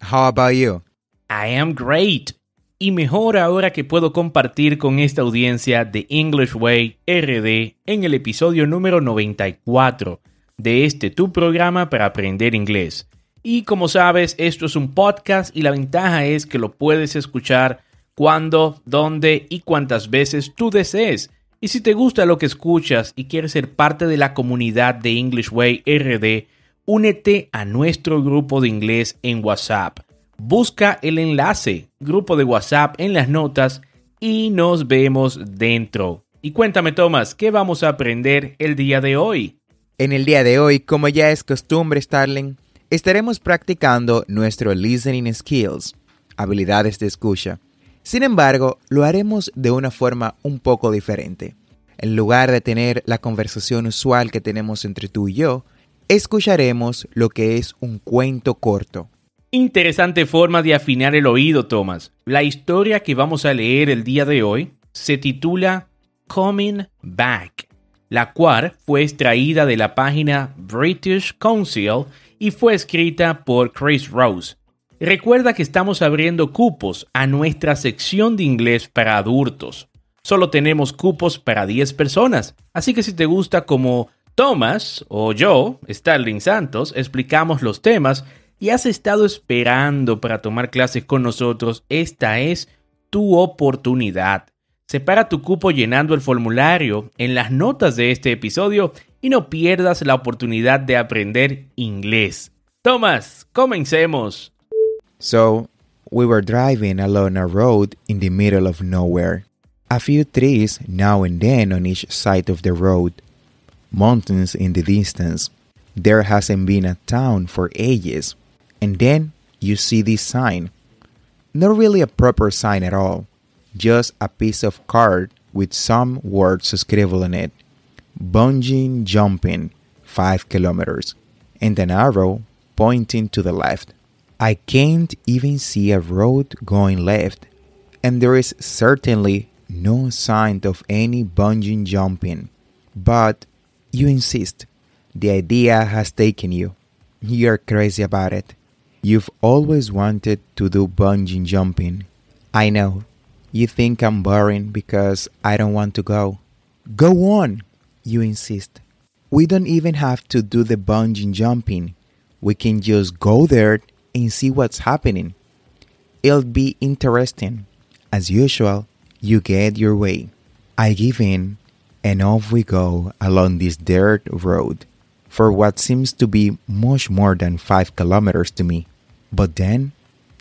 How about you? I am great. Y mejor ahora que puedo compartir con esta audiencia de English Way RD en el episodio número 94 de este tu programa para aprender inglés. Y como sabes, esto es un podcast y la ventaja es que lo puedes escuchar cuando, dónde y cuántas veces tú desees. Y si te gusta lo que escuchas y quieres ser parte de la comunidad de English Way RD, únete a nuestro grupo de inglés en WhatsApp. Busca el enlace, grupo de WhatsApp en las notas y nos vemos dentro. Y cuéntame, Tomás, ¿qué vamos a aprender el día de hoy? En el día de hoy, como ya es costumbre, Starling, estaremos practicando nuestro listening skills, habilidades de escucha. Sin embargo, lo haremos de una forma un poco diferente. En lugar de tener la conversación usual que tenemos entre tú y yo, escucharemos lo que es un cuento corto. Interesante forma de afinar el oído, Thomas. La historia que vamos a leer el día de hoy se titula Coming Back, la cual fue extraída de la página British Council y fue escrita por Chris Rose. Recuerda que estamos abriendo cupos a nuestra sección de inglés para adultos. Solo tenemos cupos para 10 personas, así que si te gusta como Thomas o yo, Starling Santos, explicamos los temas y has estado esperando para tomar clases con nosotros, esta es tu oportunidad. Separa tu cupo llenando el formulario en las notas de este episodio y no pierdas la oportunidad de aprender inglés. Thomas, comencemos. So, we were driving along a road in the middle of nowhere. A few trees now and then on each side of the road. Mountains in the distance. There hasn't been a town for ages. And then you see this sign. Not really a proper sign at all, just a piece of card with some words scribbled on it. Bungee jumping, 5 kilometers, and an arrow pointing to the left. I can't even see a road going left, and there is certainly no sign of any bungee jumping. But you insist. The idea has taken you. You're crazy about it. You've always wanted to do bungee jumping. I know. You think I'm boring because I don't want to go. Go on, you insist. We don't even have to do the bungee jumping. We can just go there and see what's happening. It'll be interesting. As usual, you get your way. I give in and off we go along this dirt road for what seems to be much more than five kilometers to me. But then,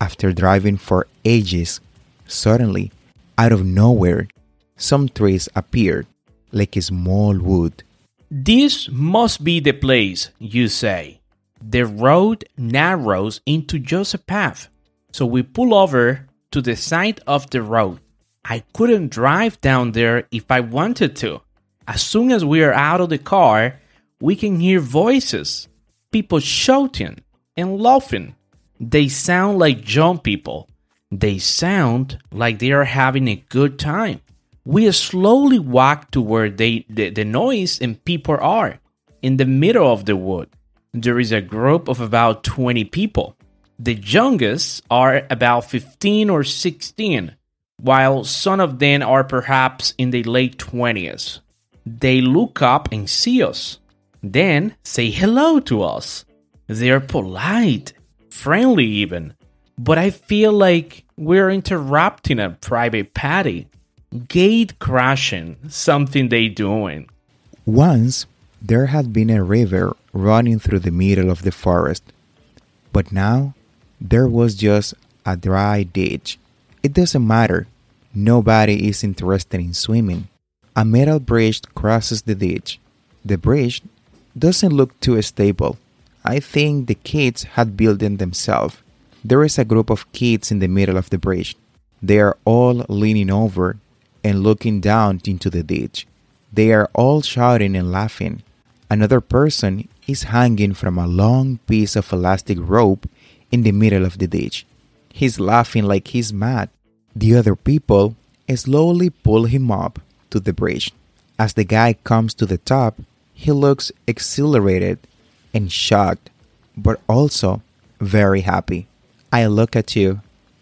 after driving for ages, suddenly, out of nowhere, some trees appeared like a small wood. This must be the place, you say. The road narrows into just a path, so we pull over to the side of the road. I couldn't drive down there if I wanted to. As soon as we are out of the car, we can hear voices, people shouting and laughing. They sound like young people. They sound like they are having a good time. We slowly walk to where they, the, the noise and people are, in the middle of the wood. There is a group of about 20 people. The youngest are about 15 or 16, while some of them are perhaps in the late 20s. They look up and see us, then say hello to us. They're polite, friendly even, but I feel like we're interrupting a private party. Gate crashing, something they doing. Once there had been a river running through the middle of the forest, but now there was just a dry ditch. It doesn't matter. Nobody is interested in swimming. A metal bridge crosses the ditch. The bridge doesn't look too stable. I think the kids had built it themselves. There is a group of kids in the middle of the bridge. They are all leaning over and looking down into the ditch. They are all shouting and laughing. Another person is hanging from a long piece of elastic rope in the middle of the ditch. He's laughing like he's mad. The other people slowly pull him up to the bridge. As the guy comes to the top, he looks exhilarated and shocked, but also very happy. I look at you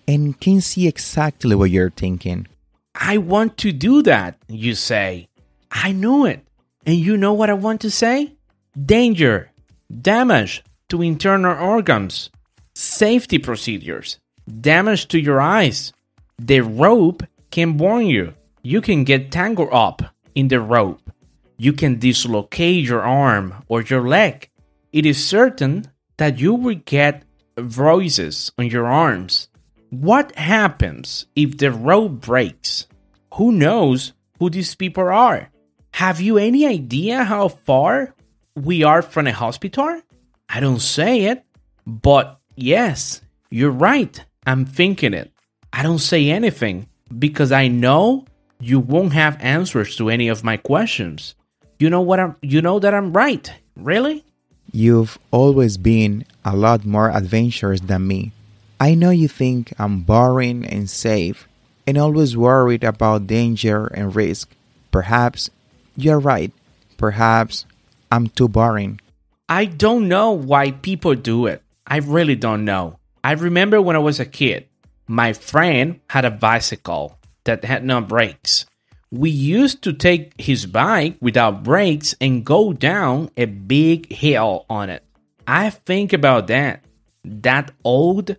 and can see exactly what you're thinking. I want to do that, you say. I knew it. And you know what I want to say? Danger, damage to internal organs, safety procedures, damage to your eyes. The rope can burn you. You can get tangled up in the rope. You can dislocate your arm or your leg. It is certain that you will get bruises on your arms. What happens if the rope breaks? Who knows who these people are? Have you any idea how far we are from a hospital? I don't say it, but yes, you're right. I'm thinking it. I don't say anything because I know you won't have answers to any of my questions. You know what I'm you know that I'm right. Really? You've always been a lot more adventurous than me. I know you think I'm boring and safe and always worried about danger and risk. Perhaps you're right. Perhaps I'm too boring. I don't know why people do it. I really don't know. I remember when I was a kid, my friend had a bicycle that had no brakes. We used to take his bike without brakes and go down a big hill on it. I think about that. That old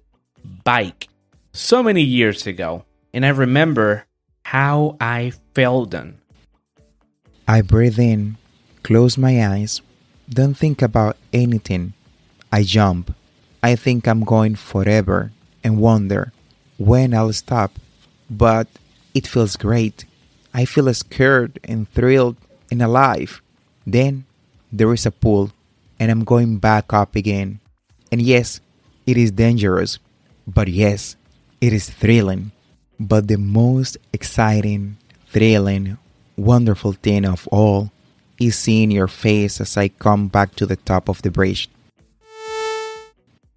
bike so many years ago, and I remember how I felt then. I breathe in, close my eyes, don't think about anything. I jump. I think I'm going forever and wonder when I'll stop. But it feels great. I feel scared and thrilled and alive. Then there is a pool, and I'm going back up again. And yes, it is dangerous, but yes, it is thrilling. But the most exciting, thrilling, wonderful thing of all is seeing your face as I come back to the top of the bridge.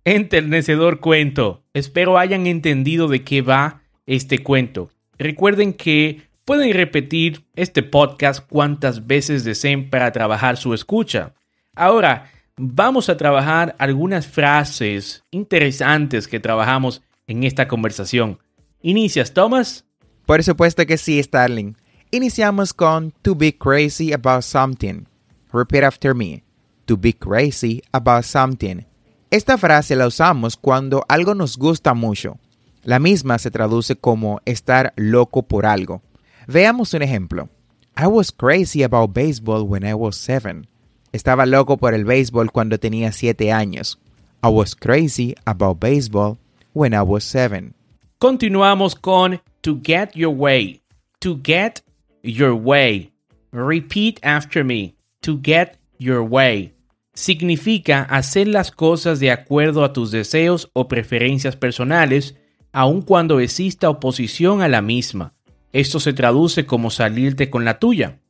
Enternecedor cuento. Espero hayan entendido de qué va este cuento. Recuerden que pueden repetir este podcast cuantas veces deseen para trabajar su escucha. Ahora, vamos a trabajar algunas frases interesantes que trabajamos en esta conversación. ¿Inicias, Thomas? Por supuesto que sí, Starling. Iniciamos con to be crazy about something. Repeat after me. To be crazy about something. Esta frase la usamos cuando algo nos gusta mucho. La misma se traduce como estar loco por algo. Veamos un ejemplo. I was crazy about baseball when I was seven. Estaba loco por el béisbol cuando tenía siete años. I was crazy about baseball when I was seven. Continuamos con to get your way. To get your way. Repeat after me. To get your way. Significa hacer las cosas de acuerdo a tus deseos o preferencias personales aun cuando exista oposición a la misma. Esto se traduce como salirte con la tuya.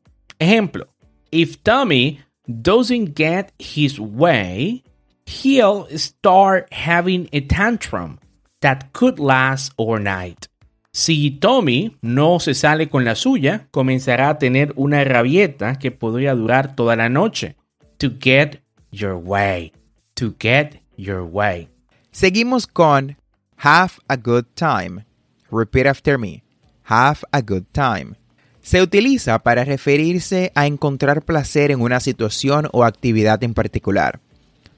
Ejemplo, if Tommy doesn't get his way, he'll start having a tantrum that could last overnight. Si Tommy no se sale con la suya, comenzará a tener una rabieta que podría durar toda la noche. To get your way. To get your way. Seguimos con have a good time. Repeat after me. Have a good time. Se utiliza para referirse a encontrar placer en una situación o actividad en particular.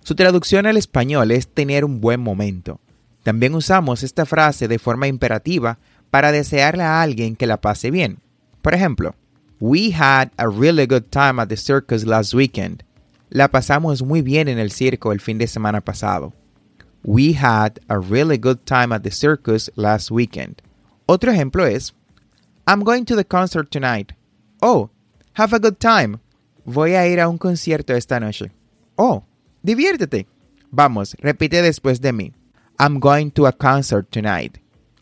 Su traducción al español es tener un buen momento. También usamos esta frase de forma imperativa para desearle a alguien que la pase bien. Por ejemplo, We had a really good time at the circus last weekend. La pasamos muy bien en el circo el fin de semana pasado. We had a really good time at the circus last weekend. Otro ejemplo es I'm going to the concert tonight. Oh, have a good time. Voy a ir a un concierto esta noche. Oh, diviértete. Vamos, repite después de mí. I'm going to a concert tonight.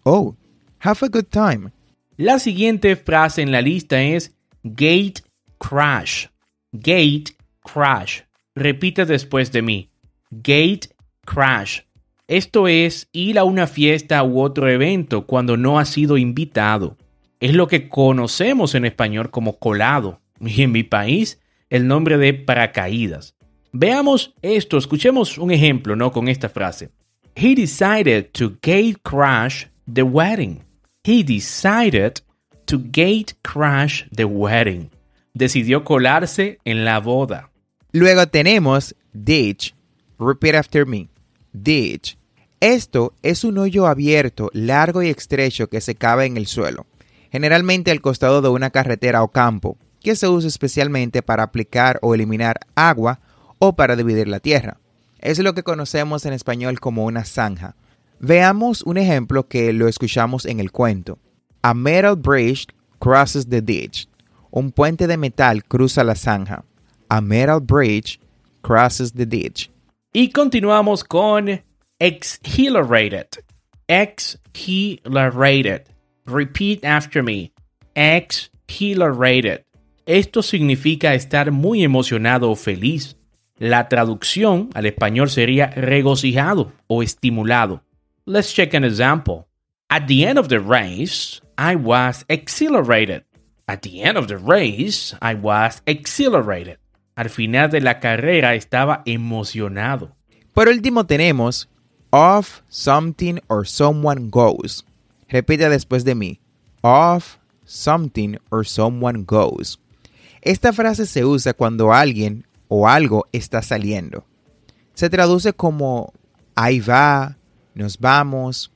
Oh, Have a good time. La siguiente frase en la lista es gate crash. Gate crash. Repite después de mí. Gate crash. Esto es ir a una fiesta u otro evento cuando no ha sido invitado. Es lo que conocemos en español como colado. Y en mi país, el nombre de paracaídas. Veamos esto, escuchemos un ejemplo, ¿no? Con esta frase. He decided to gate crash the wedding. He decided to gate crash the wedding. Decidió colarse en la boda. Luego tenemos ditch. Repeat after me. Ditch. Esto es un hoyo abierto, largo y estrecho que se cabe en el suelo, generalmente al costado de una carretera o campo, que se usa especialmente para aplicar o eliminar agua o para dividir la tierra. Es lo que conocemos en español como una zanja. Veamos un ejemplo que lo escuchamos en el cuento. A metal bridge crosses the ditch. Un puente de metal cruza la zanja. A metal bridge crosses the ditch. Y continuamos con exhilarated. Exhilarated. Repeat after me. Exhilarated. Esto significa estar muy emocionado o feliz. La traducción al español sería regocijado o estimulado. Let's check an example. At the end of the race, I was exhilarated. At the end of the race, I was exhilarated. Al final de la carrera estaba emocionado. Por último tenemos off something or someone goes. Repite después de mí. Off something or someone goes. Esta frase se usa cuando alguien o algo está saliendo. Se traduce como ahí va, nos vamos,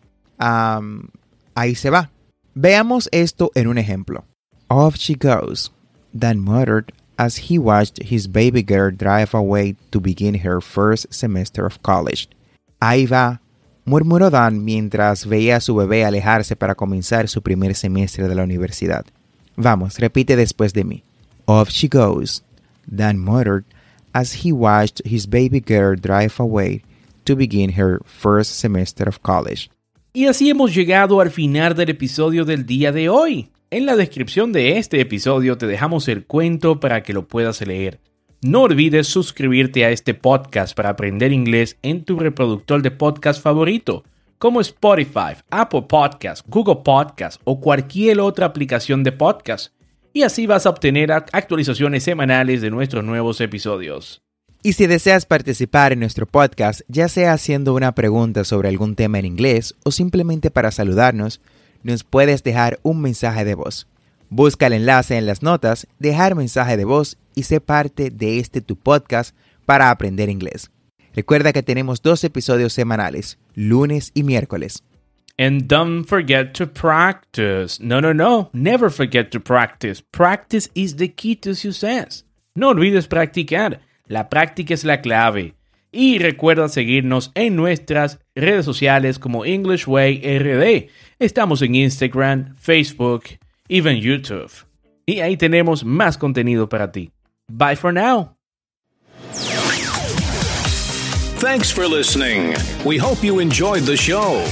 ahí se va. Veamos esto en un ejemplo. Off she goes, Dan muttered as he watched his baby girl drive away to begin her first semester of college. Ahí va, murmuró Dan mientras veía a su bebé alejarse para comenzar su primer semestre de la universidad. Vamos, repite después de mí. Off she goes, Dan muttered as he watched his baby girl drive away to begin her first semester of college. Y así hemos llegado al final del episodio del día de hoy. En la descripción de este episodio te dejamos el cuento para que lo puedas leer. No olvides suscribirte a este podcast para aprender inglés en tu reproductor de podcast favorito, como Spotify, Apple Podcasts, Google Podcasts o cualquier otra aplicación de podcast. Y así vas a obtener actualizaciones semanales de nuestros nuevos episodios. Y si deseas participar en nuestro podcast, ya sea haciendo una pregunta sobre algún tema en inglés o simplemente para saludarnos, nos puedes dejar un mensaje de voz. Busca el enlace en las notas, dejar mensaje de voz y sé parte de este tu podcast para aprender inglés. Recuerda que tenemos dos episodios semanales, lunes y miércoles. And don't forget to practice. No, no, no. Never forget to practice. Practice is the key to success. No olvides practicar. La práctica es la clave. Y recuerda seguirnos en nuestras redes sociales como English Way RD. Estamos en Instagram, Facebook, even YouTube. Y ahí tenemos más contenido para ti. Bye for now. Thanks for listening. We hope you enjoyed the show.